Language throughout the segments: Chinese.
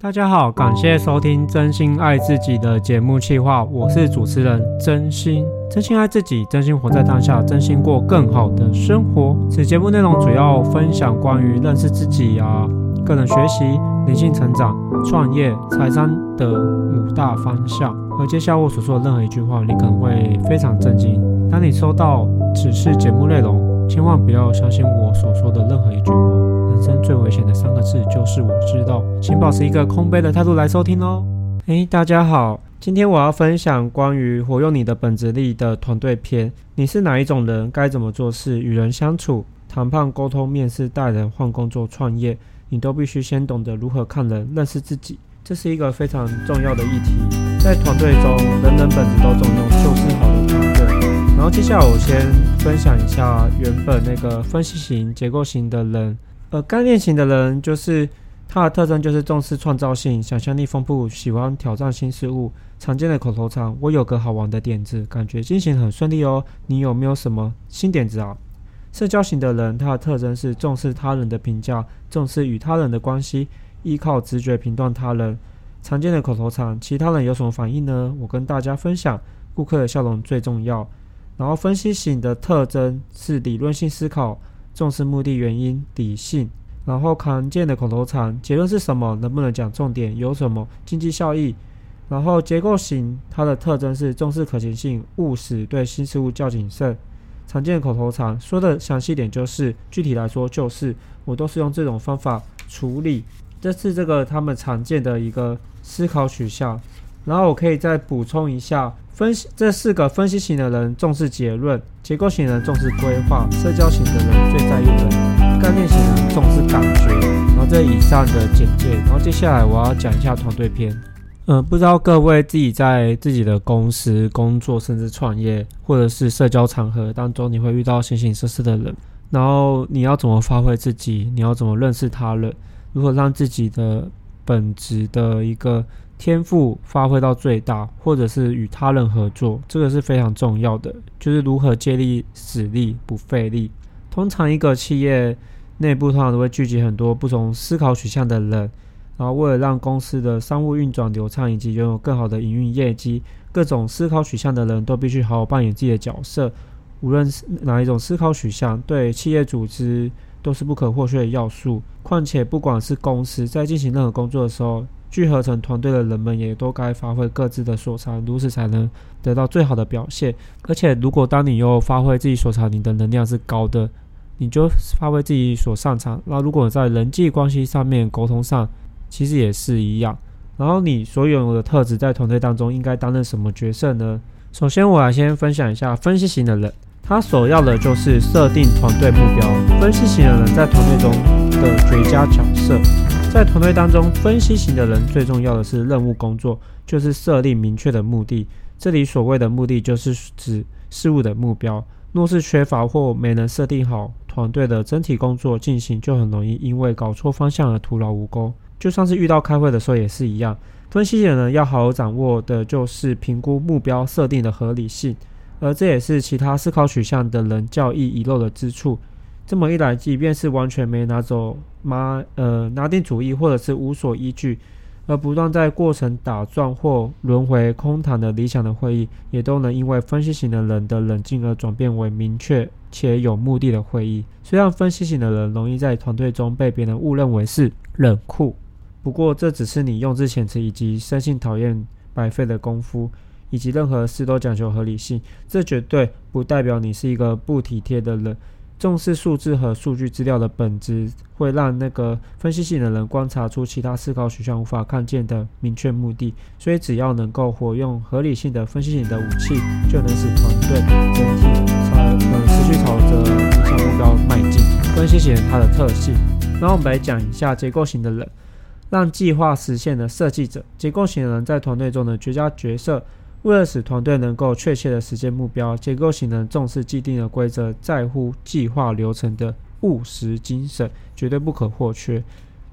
大家好，感谢收听真心爱自己的节目企划，我是主持人真心。真心爱自己，真心活在当下，真心过更好的生活。此节目内容主要分享关于认识自己啊、个人学习、灵性成长、创业、财商的五大方向。而接下来我所说的任何一句话，你可能会非常震惊。当你收到此次节目内容，千万不要相信我所说的任何一句话。人生最危险的三个字就是我知道，请保持一个空杯的态度来收听哦。诶，大家好，今天我要分享关于活用你的本质力的团队篇。你是哪一种人？该怎么做事？与人相处、谈判、沟通、面试、带人、换工作、创业，你都必须先懂得如何看人、认识自己。这是一个非常重要的议题。在团队中，人人本质都重用，就是好的团队。然后接下来我先分享一下原本那个分析型、结构型的人，呃，概念型的人就是他的特征就是重视创造性、想象力丰富、喜欢挑战新事物。常见的口头禅：我有个好玩的点子，感觉进行很顺利哦。你有没有什么新点子啊？社交型的人，他的特征是重视他人的评价，重视与他人的关系，依靠直觉评断他人。常见的口头禅：其他人有什么反应呢？我跟大家分享，顾客的笑容最重要。然后分析型的特征是理论性思考，重视目的、原因、理性。然后常见的口头禅，结论是什么？能不能讲重点？有什么经济效益？然后结构型，它的特征是重视可行性、务实，对新事物较谨慎。常见的口头禅，说的详细点就是，具体来说就是，我都是用这种方法处理。这是这个他们常见的一个思考取向。然后我可以再补充一下。分析这四个分析型的人重视结论，结构型人重视规划，社交型的人最在意人，概念型人重视感觉。然后这以上的简介，然后接下来我要讲一下团队篇。嗯、不知道各位自己在自己的公司工作，甚至创业，或者是社交场合当中，你会遇到形形色色的人，然后你要怎么发挥自己？你要怎么认识他人？如何让自己的本职的一个天赋发挥到最大，或者是与他人合作，这个是非常重要的。就是如何借力使力不费力。通常一个企业内部通常都会聚集很多不同思考取向的人，然后为了让公司的商务运转流畅以及拥有更好的营运业绩，各种思考取向的人都必须好好扮演自己的角色。无论是哪一种思考取向，对企业组织都是不可或缺的要素。况且，不管是公司在进行任何工作的时候，聚合成团队的人们也都该发挥各自的所长，如此才能得到最好的表现。而且，如果当你又发挥自己所长，你的能量是高的，你就发挥自己所擅长。那如果在人际关系上面、沟通上，其实也是一样。然后，你所拥有的特质在团队当中应该担任什么角色呢？首先，我来先分享一下分析型的人，他所要的就是设定团队目标。分析型的人在团队中的绝佳角色。在团队当中，分析型的人最重要的是任务工作，就是设立明确的目的。这里所谓的目的，就是指事物的目标。若是缺乏或没能设定好团队的整体工作进行，就很容易因为搞错方向而徒劳无功。就算是遇到开会的时候也是一样。分析型的人要好好掌握的就是评估目标设定的合理性，而这也是其他思考取向的人较易遗漏的之处。这么一来，即便是完全没拿走拿呃拿定主意，或者是无所依据，而不断在过程打转或轮回空谈的理想的会议，也都能因为分析型的人的冷静而转变为明确且有目的的会议。虽然分析型的人容易在团队中被别人误认为是冷酷，不过这只是你用字遣词以及生性讨厌白费的功夫，以及任何事都讲求合理性，这绝对不代表你是一个不体贴的人。重视数字和数据资料的本质，会让那个分析型的人观察出其他思考取向无法看见的明确目的。所以，只要能够活用合理性的分析型的武器，就能使团队整体朝呃持续朝着理想目标迈进。分析型它的特性，然后我们来讲一下结构型的人，让计划实现的设计者。结构型的人在团队中的绝佳角色。为了使团队能够确切的实现目标，结构型人重视既定的规则，在乎计划流程的务实精神，绝对不可或缺。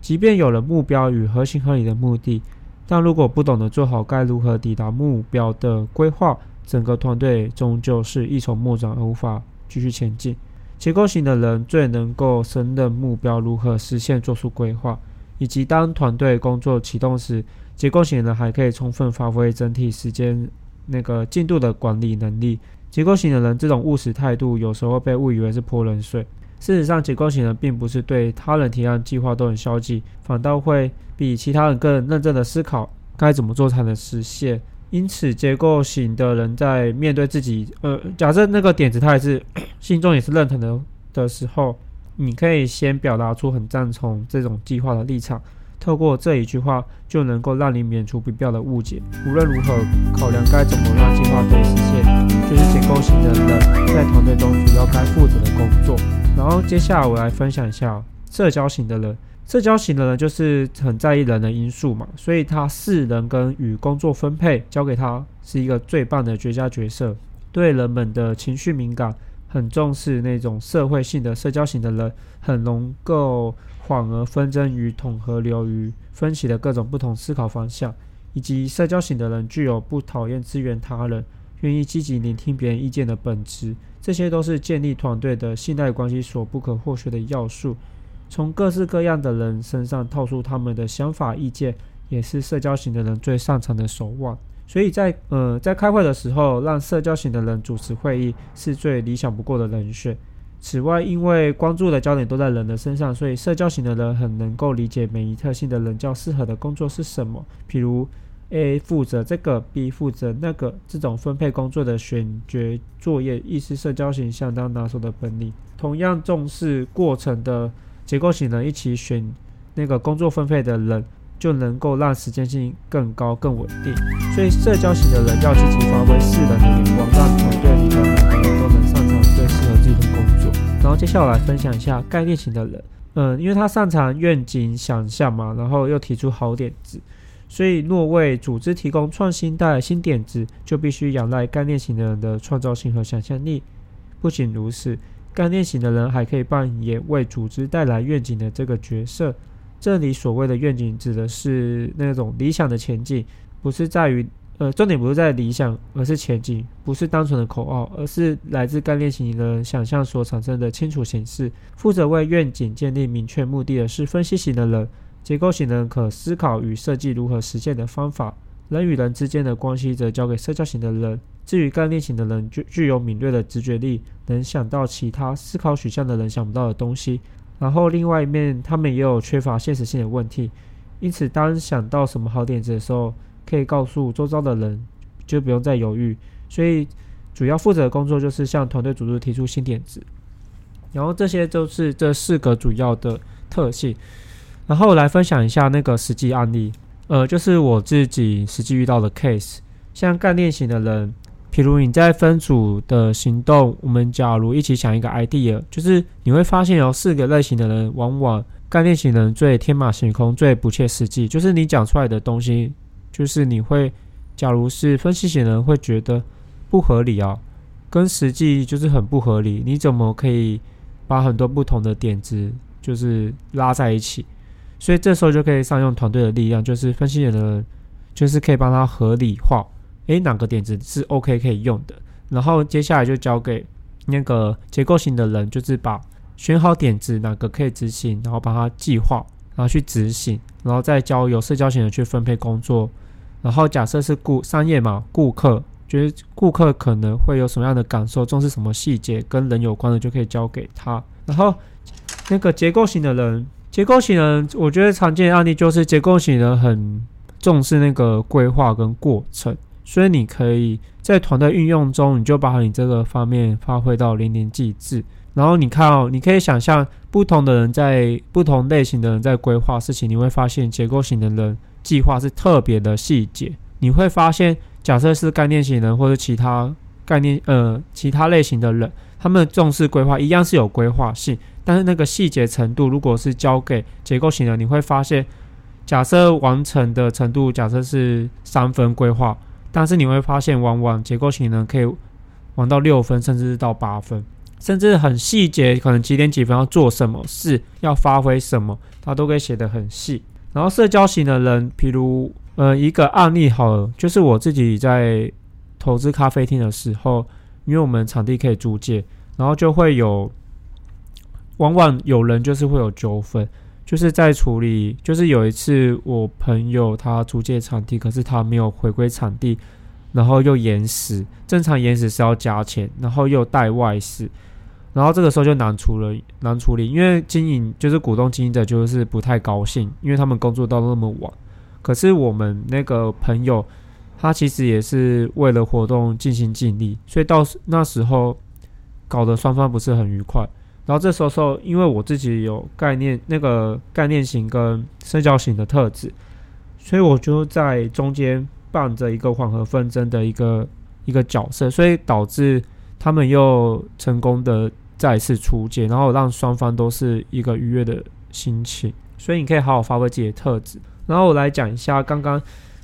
即便有了目标与合情合理的目的，但如果不懂得做好该如何抵达目标的规划，整个团队终究是一筹莫展而无法继续前进。结构型的人最能够胜任目标如何实现做出规划，以及当团队工作启动时，结构型人还可以充分发挥整体时间那个进度的管理能力。结构型的人这种务实态度，有时候被误以为是泼冷水。事实上，结构型人并不是对他人提案计划都很消极，反倒会比其他人更认真的思考该怎么做才能实现。因此，结构型的人在面对自己，呃，假设那个点子他也是 心中也是认同的的时候，你可以先表达出很赞同这种计划的立场。透过这一句话，就能够让你免除不必要的误解。无论如何，考量该怎么让计划可以实现，就是结构型的人在团队中主要该负责的工作。然后接下来我来分享一下社交型的人。社交型的人就是很在意人的因素嘛，所以他视人跟与工作分配交给他是一个最棒的绝佳角色。对人们的情绪敏感，很重视那种社会性的社交型的人，很能够。缓和纷争与统合流于分歧的各种不同思考方向，以及社交型的人具有不讨厌支援他人、愿意积极聆听别人意见的本质，这些都是建立团队的信赖关系所不可或缺的要素。从各式各样的人身上套出他们的想法意见，也是社交型的人最擅长的手腕。所以在呃在开会的时候，让社交型的人主持会议是最理想不过的人选。此外，因为关注的焦点都在人的身上，所以社交型的人很能够理解每一特性的人较适合的工作是什么。譬如，A 负责这个，B 负责那个，这种分配工作的选角作业，亦是社交型相当拿手的本领。同样重视过程的结构型人一起选那个工作分配的人，就能够让时间性更高、更稳定。所以，社交型的人要积极发挥四人的眼光，让团队里的每个人都能擅长最适合自己的工作。然后接下来分享一下概念型的人，嗯，因为他擅长愿景想象嘛，然后又提出好点子，所以若为组织提供创新带来新点子，就必须仰赖概念型的人的创造性和想象力。不仅如此，概念型的人还可以扮演为组织带来愿景的这个角色。这里所谓的愿景，指的是那种理想的前进，不是在于。呃，重点不是在理想，而是前进，不是单纯的口号，而是来自概念型的想象所产生的清楚形式。负责为愿景建立明确目的的是分析型的人，结构型的人可思考与设计如何实现的方法。人与人之间的关系则交给社交型的人。至于概念型的人，具具有敏锐的直觉力，能想到其他思考取向的人想不到的东西。然后另外一面，他们也有缺乏现实性的问题，因此当想到什么好点子的时候，可以告诉周遭的人，就不用再犹豫。所以，主要负责的工作就是向团队组织提出新点子。然后，这些都是这四个主要的特性。然后，来分享一下那个实际案例。呃，就是我自己实际遇到的 case。像干练型的人，譬如你在分组的行动，我们假如一起想一个 idea，就是你会发现有四个类型的人，往往概念型人最天马行空、最不切实际，就是你讲出来的东西。就是你会，假如是分析型人会觉得不合理啊，跟实际就是很不合理。你怎么可以把很多不同的点子就是拉在一起？所以这时候就可以善用团队的力量，就是分析型的人就是可以帮他合理化，诶，哪个点子是 OK 可以用的。然后接下来就交给那个结构型的人，就是把选好点子哪个可以执行，然后帮他计划，然后去执行，然后再交由社交型的去分配工作。然后假设是顾商业嘛，顾客觉得顾客可能会有什么样的感受，重视什么细节，跟人有关的就可以交给他。然后那个结构型的人，结构型人，我觉得常见的案例就是结构型人很重视那个规划跟过程，所以你可以在团队运用中，你就把你这个方面发挥到淋漓尽致。然后你看哦，你可以想象不同的人在不同类型的人在规划事情，你会发现结构型的人。计划是特别的细节，你会发现，假设是概念型人或者其他概念呃其他类型的人，他们重视规划一样是有规划性，但是那个细节程度，如果是交给结构型的，你会发现，假设完成的程度假设是三分规划，但是你会发现，往往结构型人可以玩到六分，甚至是到八分，甚至很细节，可能几点几分要做什么事，要发挥什么，他都可以写得很细。然后社交型的人，譬如，呃，一个案例好了，就是我自己在投资咖啡厅的时候，因为我们场地可以租借，然后就会有，往往有人就是会有纠纷，就是在处理，就是有一次我朋友他租借场地，可是他没有回归场地，然后又延时，正常延时是要加钱，然后又带外事，然后这个时候就难处理，难处理，因为经营就是股东经营者就是不太高兴，因为他们工作到那么晚，可是我们那个朋友他其实也是为了活动尽心尽力，所以到那时候搞得双方不是很愉快。然后这时候，因为我自己有概念，那个概念型跟社交型的特质，所以我就在中间扮着一个缓和纷争的一个一个角色，所以导致他们又成功的再次出界，然后让双方都是一个愉悦的心情。所以你可以好好发挥自己的特质。然后我来讲一下刚刚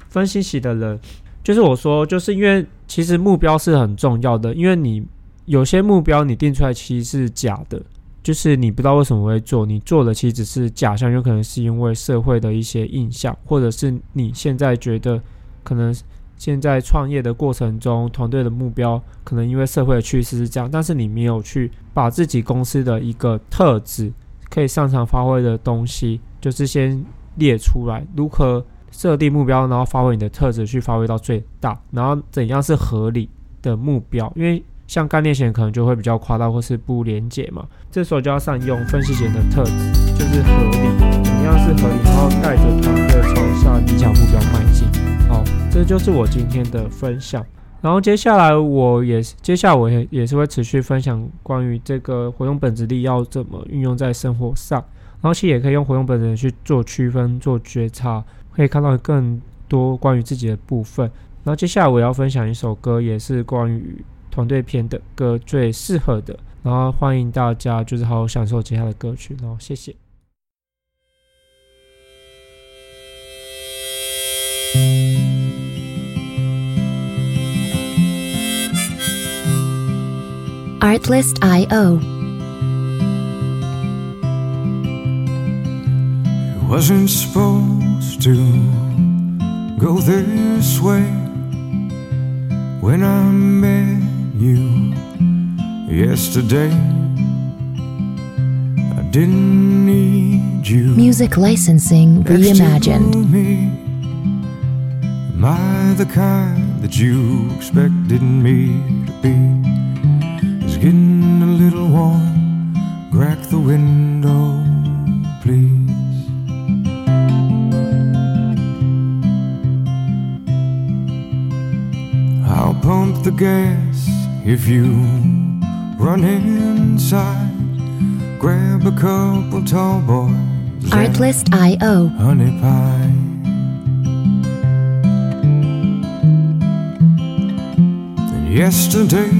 分析型的人，就是我说，就是因为其实目标是很重要的，因为你。有些目标你定出来其实是假的，就是你不知道为什么会做，你做的其实只是假象，有可能是因为社会的一些印象，或者是你现在觉得可能现在创业的过程中，团队的目标可能因为社会的趋势是这样，但是你没有去把自己公司的一个特质可以擅长发挥的东西，就是先列出来，如何设定目标，然后发挥你的特质去发挥到最大，然后怎样是合理的目标，因为。像概念型可能就会比较夸大或是不连结嘛，这时候就要善用分析型的特质，就是合理，怎么样是合理，然后带着团队朝向理想目标迈进。好，这就是我今天的分享。然后接下来我也接下来我也也是会持续分享关于这个活用本质力要怎么运用在生活上，然后其实也可以用活用本质去做区分、做觉察，可以看到更多关于自己的部分。然后接下来我要分享一首歌，也是关于。团队篇的歌最适合的，然后欢迎大家就是好好享受接下来的歌曲，然后谢谢。Artlist.io It Wasn't supposed to go this way when I met you yesterday. I didn't need you. Music licensing reimagined. Am I the kind that you expected me to be? It's getting a little warm. Crack the window, please. I'll pump the gas if you run inside, grab a couple tall boys. Artlist.io Honey pie. And yesterday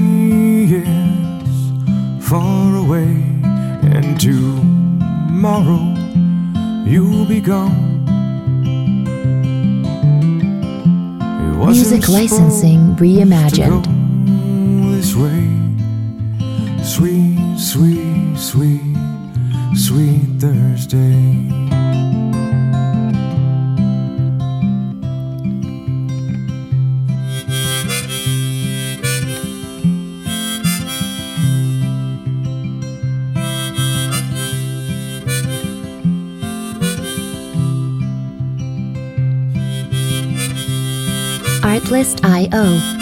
is far away, and tomorrow you'll be gone. Music licensing reimagined sweet, sweet, Thursday. Artlist.io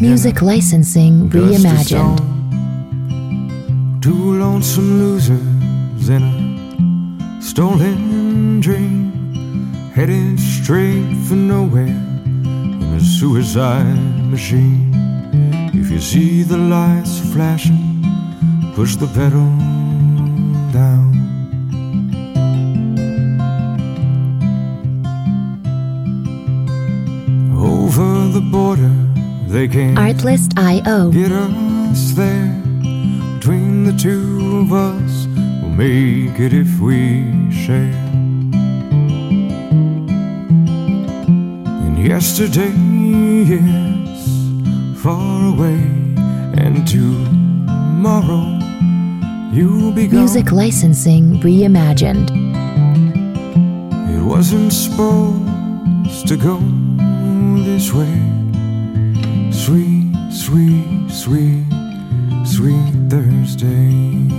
Music licensing reimagined. Two lonesome losers in a stolen dream, headed straight for nowhere in a suicide machine. If you see the lights flashing, push the pedal down. Border they can Artlist.io get us there. Between the two of us, we'll make it if we share. And yesterday is far away, and tomorrow you'll be gone. Music licensing reimagined. It wasn't supposed to go this way. Sweet, sweet, sweet, sweet Thursday.